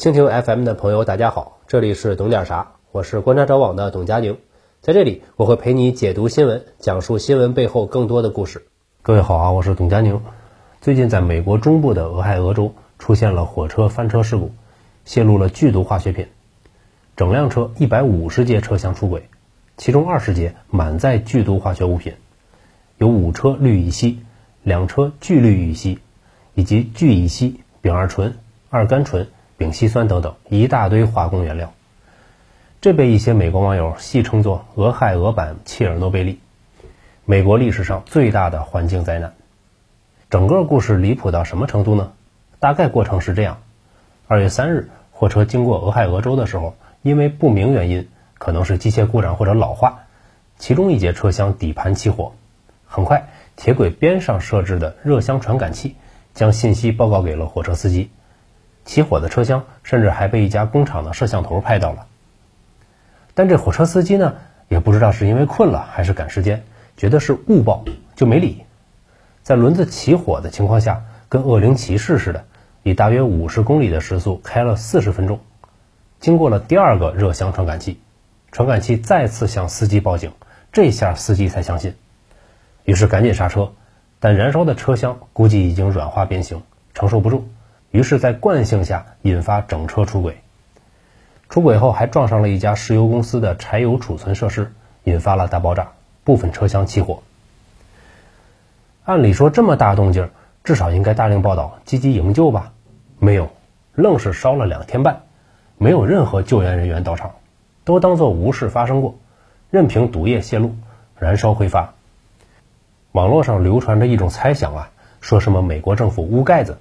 蜻蜓 FM 的朋友，大家好，这里是懂点啥，我是观察者网的董佳宁，在这里我会陪你解读新闻，讲述新闻背后更多的故事。各位好啊，我是董佳宁。最近在美国中部的俄亥俄州出现了火车翻车事故，泄露了剧毒化学品，整辆车一百五十节车厢出轨，其中二十节满载剧毒化学物品，有五车氯乙烯、两车聚氯乙烯以及聚乙烯、丙二醇、二甘醇。丙烯酸等等一大堆化工原料，这被一些美国网友戏称作“俄亥俄版切尔诺贝利”，美国历史上最大的环境灾难。整个故事离谱到什么程度呢？大概过程是这样：二月三日，货车经过俄亥俄州的时候，因为不明原因，可能是机械故障或者老化，其中一节车厢底盘起火。很快，铁轨边上设置的热箱传感器将信息报告给了火车司机。起火的车厢甚至还被一家工厂的摄像头拍到了，但这火车司机呢，也不知道是因为困了还是赶时间，觉得是误报就没理，在轮子起火的情况下，跟恶灵骑士似的，以大约五十公里的时速开了四十分钟，经过了第二个热箱传感器，传感器再次向司机报警，这下司机才相信，于是赶紧刹车，但燃烧的车厢估计已经软化变形，承受不住。于是，在惯性下引发整车出轨，出轨后还撞上了一家石油公司的柴油储存设施，引发了大爆炸，部分车厢起火。按理说这么大动静，至少应该大量报道，积极营救吧？没有，愣是烧了两天半，没有任何救援人员到场，都当作无事发生过，任凭毒液泄露，燃烧挥发。网络上流传着一种猜想啊，说什么美国政府捂盖子。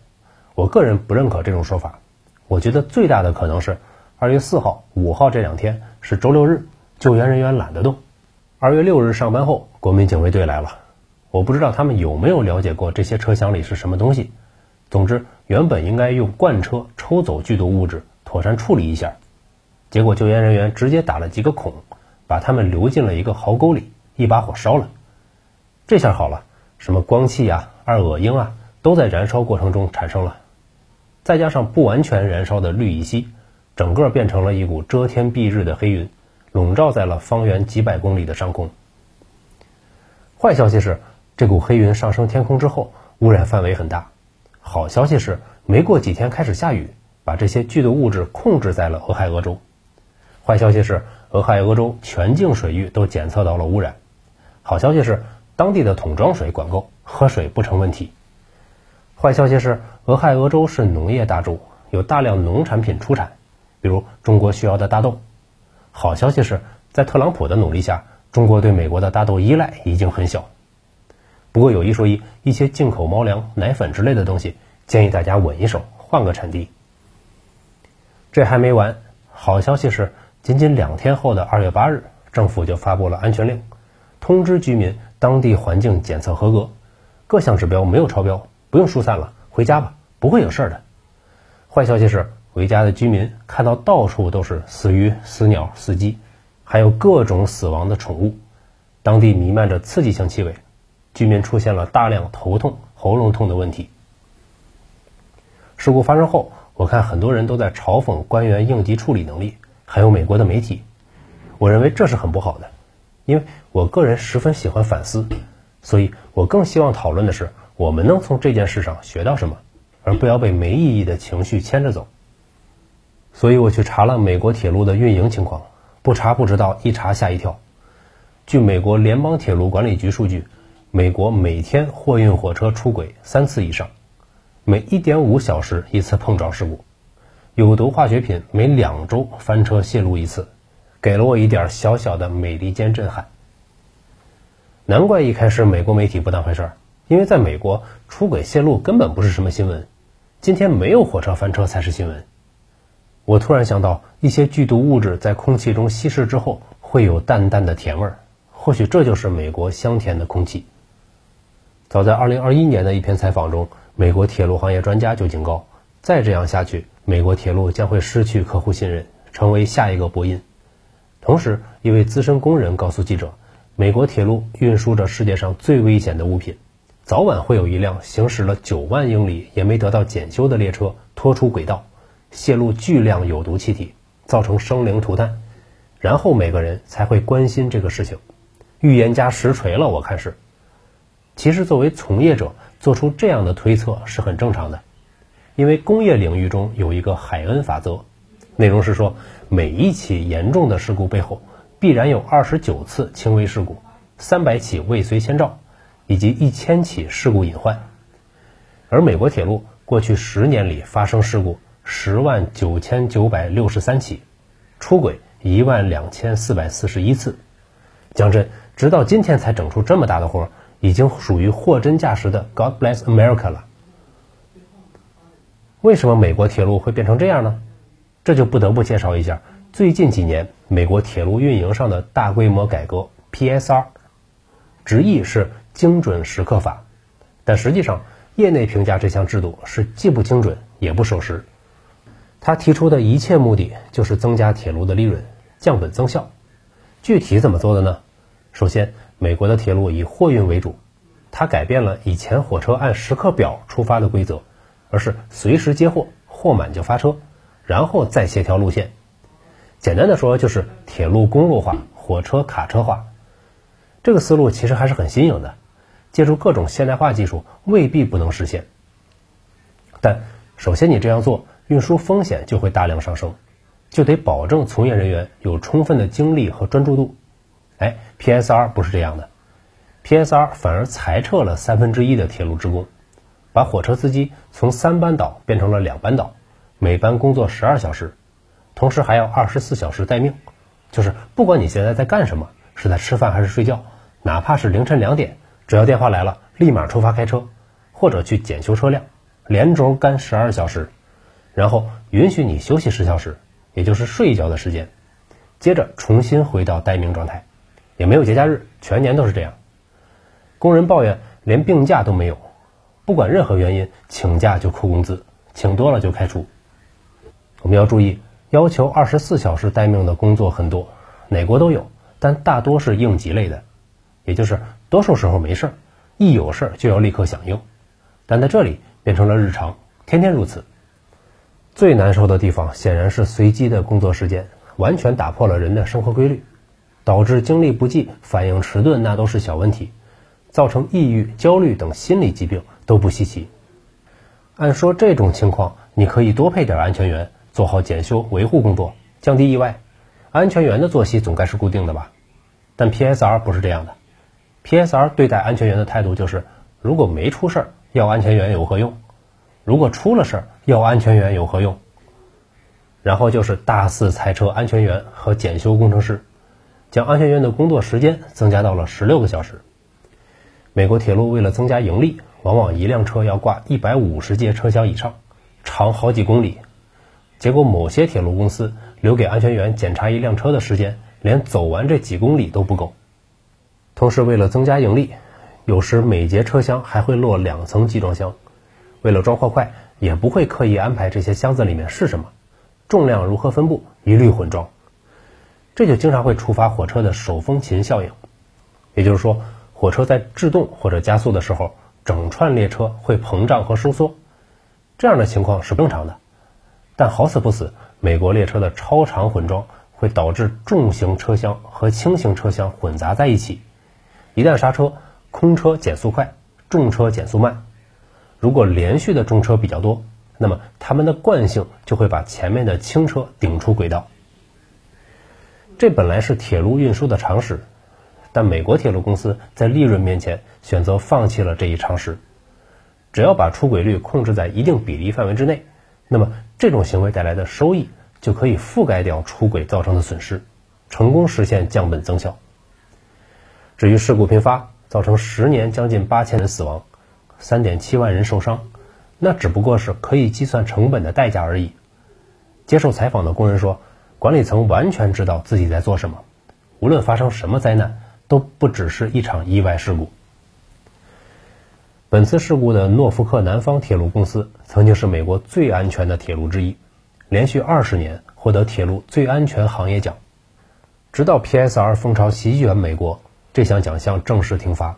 我个人不认可这种说法，我觉得最大的可能是二月四号、五号这两天是周六日，救援人员懒得动。二月六日上班后，国民警卫队来了，我不知道他们有没有了解过这些车厢里是什么东西。总之，原本应该用罐车抽走剧毒物质，妥善处理一下，结果救援人员直接打了几个孔，把他们流进了一个壕沟里，一把火烧了。这下好了，什么光气啊、二恶英啊，都在燃烧过程中产生了。再加上不完全燃烧的氯乙烯，整个变成了一股遮天蔽日的黑云，笼罩在了方圆几百公里的上空。坏消息是，这股黑云上升天空之后，污染范围很大。好消息是，没过几天开始下雨，把这些剧毒物质控制在了俄亥俄州。坏消息是，俄亥俄州全境水域都检测到了污染。好消息是，当地的桶装水管够，喝水不成问题。坏消息是，俄亥俄州是农业大州，有大量农产品出产，比如中国需要的大豆。好消息是，在特朗普的努力下，中国对美国的大豆依赖已经很小。不过有一说一，一些进口猫粮、奶粉之类的东西，建议大家稳一手，换个产地。这还没完，好消息是，仅仅两天后的二月八日，政府就发布了安全令，通知居民当地环境检测合格，各项指标没有超标。不用疏散了，回家吧，不会有事的。坏消息是，回家的居民看到到处都是死鱼、死鸟、死鸡，还有各种死亡的宠物，当地弥漫着刺激性气味，居民出现了大量头痛、喉咙痛的问题。事故发生后，我看很多人都在嘲讽官员应急处理能力，还有美国的媒体。我认为这是很不好的，因为我个人十分喜欢反思，所以我更希望讨论的是。我们能从这件事上学到什么，而不要被没意义的情绪牵着走。所以我去查了美国铁路的运营情况，不查不知道，一查吓一跳。据美国联邦铁路管理局数据，美国每天货运火车出轨三次以上，每一点五小时一次碰撞事故，有毒化学品每两周翻车泄露一次，给了我一点小小的美利坚震撼。难怪一开始美国媒体不当回事儿。因为在美国，出轨泄露根本不是什么新闻，今天没有火车翻车才是新闻。我突然想到，一些剧毒物质在空气中稀释之后，会有淡淡的甜味儿，或许这就是美国香甜的空气。早在2021年的一篇采访中，美国铁路行业专家就警告，再这样下去，美国铁路将会失去客户信任，成为下一个波音。同时，一位资深工人告诉记者，美国铁路运输着世界上最危险的物品。早晚会有一辆行驶了九万英里也没得到检修的列车拖出轨道，泄露巨量有毒气体，造成生灵涂炭，然后每个人才会关心这个事情。预言家实锤了，我看是。其实作为从业者做出这样的推测是很正常的，因为工业领域中有一个海恩法则，内容是说每一起严重的事故背后必然有二十九次轻微事故，三百起未遂先兆，以及一千起事故隐患。而美国铁路过去十年里发生事故十万九千九百六十三起，出轨一万两千四百四十一次。讲真，直到今天才整出这么大的活，已经属于货真价实的 God bless America 了。为什么美国铁路会变成这样呢？这就不得不介绍一下最近几年美国铁路运营上的大规模改革 PSR，直译是精准时刻法，但实际上。业内评价这项制度是既不精准也不守时。他提出的一切目的就是增加铁路的利润，降本增效。具体怎么做的呢？首先，美国的铁路以货运为主，它改变了以前火车按时刻表出发的规则，而是随时接货，货满就发车，然后再协调路线。简单的说，就是铁路公路化，火车卡车化。这个思路其实还是很新颖的。借助各种现代化技术未必不能实现，但首先你这样做，运输风险就会大量上升，就得保证从业人员有充分的精力和专注度。哎，PSR 不是这样的，PSR 反而裁撤了三分之一的铁路职工，把火车司机从三班倒变成了两班倒，每班工作十二小时，同时还要二十四小时待命，就是不管你现在在干什么，是在吃饭还是睡觉，哪怕是凌晨两点。只要电话来了，立马出发开车，或者去检修车辆，连轴干十二小时，然后允许你休息十小时，也就是睡一觉的时间，接着重新回到待命状态，也没有节假日，全年都是这样。工人抱怨连病假都没有，不管任何原因，请假就扣工资，请多了就开除。我们要注意，要求二十四小时待命的工作很多，哪国都有，但大多是应急类的，也就是。多数时候没事儿，一有事儿就要立刻响应，但在这里变成了日常，天天如此。最难受的地方显然是随机的工作时间，完全打破了人的生活规律，导致精力不济、反应迟钝，那都是小问题，造成抑郁、焦虑等心理疾病都不稀奇。按说这种情况，你可以多配点安全员，做好检修维护工作，降低意外。安全员的作息总该是固定的吧？但 PSR 不是这样的。PSR 对待安全员的态度就是：如果没出事儿，要安全员有何用？如果出了事儿，要安全员有何用？然后就是大肆裁撤安全员和检修工程师，将安全员的工作时间增加到了十六个小时。美国铁路为了增加盈利，往往一辆车要挂一百五十节车厢以上，长好几公里。结果某些铁路公司留给安全员检查一辆车的时间，连走完这几公里都不够。同时，为了增加盈利，有时每节车厢还会落两层集装箱。为了装货快，也不会刻意安排这些箱子里面是什么，重量如何分布，一律混装。这就经常会触发火车的手风琴效应，也就是说，火车在制动或者加速的时候，整串列车会膨胀和收缩。这样的情况是正常的，但好死不死，美国列车的超长混装会导致重型车厢和轻型车厢混杂在一起。一旦刹车，空车减速快，重车减速慢。如果连续的重车比较多，那么它们的惯性就会把前面的轻车顶出轨道。这本来是铁路运输的常识，但美国铁路公司在利润面前选择放弃了这一常识。只要把出轨率控制在一定比例范围之内，那么这种行为带来的收益就可以覆盖掉出轨造成的损失，成功实现降本增效。至于事故频发，造成十年将近八千人死亡，三点七万人受伤，那只不过是可以计算成本的代价而已。接受采访的工人说，管理层完全知道自己在做什么，无论发生什么灾难，都不只是一场意外事故。本次事故的诺福克南方铁路公司曾经是美国最安全的铁路之一，连续二十年获得铁路最安全行业奖，直到 PSR 风潮席卷美国。这项奖项正式停发。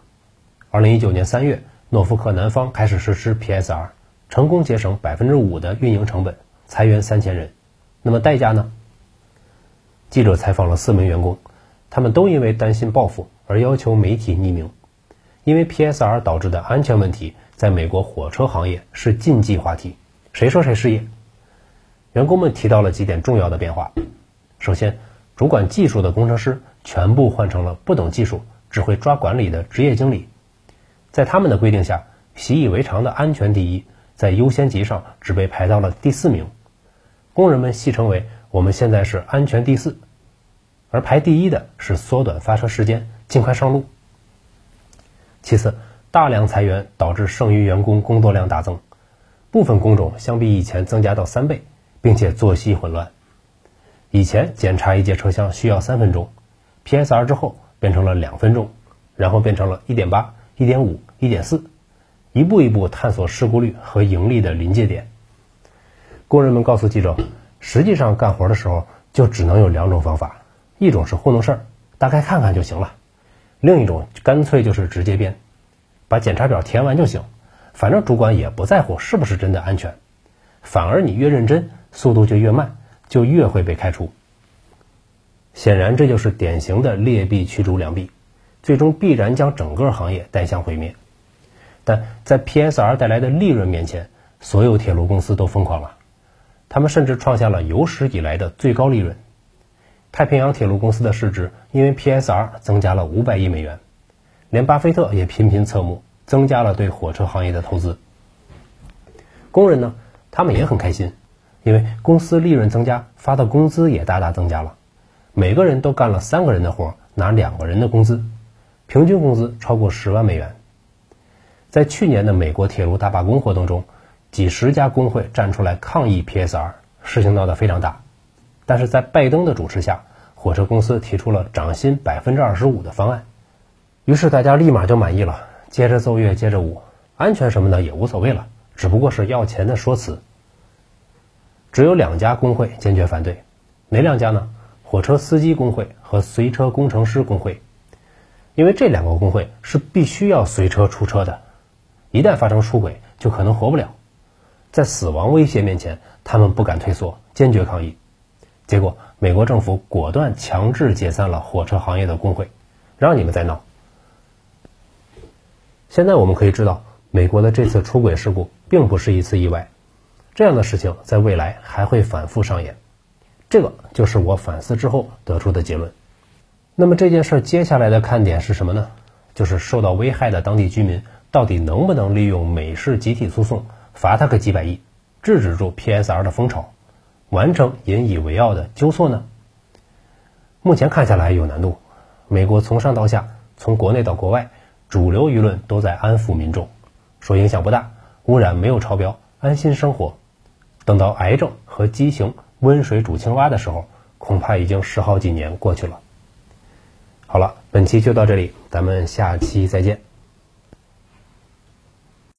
二零一九年三月，诺福克南方开始实施 PSR，成功节省百分之五的运营成本，裁员三千人。那么代价呢？记者采访了四名员工，他们都因为担心报复而要求媒体匿名。因为 PSR 导致的安全问题，在美国火车行业是禁忌话题，谁说谁失业。员工们提到了几点重要的变化。首先，主管技术的工程师全部换成了不懂技术、只会抓管理的职业经理。在他们的规定下，习以为常的安全第一，在优先级上只被排到了第四名。工人们戏称为“我们现在是安全第四”，而排第一的是缩短发车时间，尽快上路。其次，大量裁员导致剩余员工工作量大增，部分工种相比以前增加到三倍，并且作息混乱。以前检查一节车厢需要三分钟，PSR 之后变成了两分钟，然后变成了一点八、一点五、一点四，一步一步探索事故率和盈利的临界点。工人们告诉记者，实际上干活的时候就只能有两种方法，一种是糊弄事儿，大概看看就行了。另一种干脆就是直接编，把检查表填完就行，反正主管也不在乎是不是真的安全，反而你越认真，速度就越慢，就越会被开除。显然这就是典型的劣币驱逐良币，最终必然将整个行业带向毁灭。但在 PSR 带来的利润面前，所有铁路公司都疯狂了，他们甚至创下了有史以来的最高利润。太平洋铁路公司的市值因为 PSR 增加了五百亿美元，连巴菲特也频频侧目，增加了对火车行业的投资。工人呢，他们也很开心，因为公司利润增加，发的工资也大大增加了。每个人都干了三个人的活，拿两个人的工资，平均工资超过十万美元。在去年的美国铁路大罢工活动中，几十家工会站出来抗议 PSR，事情闹得非常大。但是在拜登的主持下，火车公司提出了涨薪百分之二十五的方案，于是大家立马就满意了，接着奏乐，接着舞，安全什么的也无所谓了，只不过是要钱的说辞。只有两家工会坚决反对，哪两家呢？火车司机工会和随车工程师工会，因为这两个工会是必须要随车出车的，一旦发生出轨，就可能活不了。在死亡威胁面前，他们不敢退缩，坚决抗议。结果，美国政府果断强制解散了火车行业的工会，让你们再闹。现在我们可以知道，美国的这次出轨事故并不是一次意外，这样的事情在未来还会反复上演。这个就是我反思之后得出的结论。那么这件事接下来的看点是什么呢？就是受到危害的当地居民到底能不能利用美式集体诉讼罚他个几百亿，制止住 PSR 的风潮？完成引以为傲的纠错呢？目前看下来有难度。美国从上到下，从国内到国外，主流舆论都在安抚民众，说影响不大，污染没有超标，安心生活。等到癌症和畸形温水煮青蛙的时候，恐怕已经十好几年过去了。好了，本期就到这里，咱们下期再见。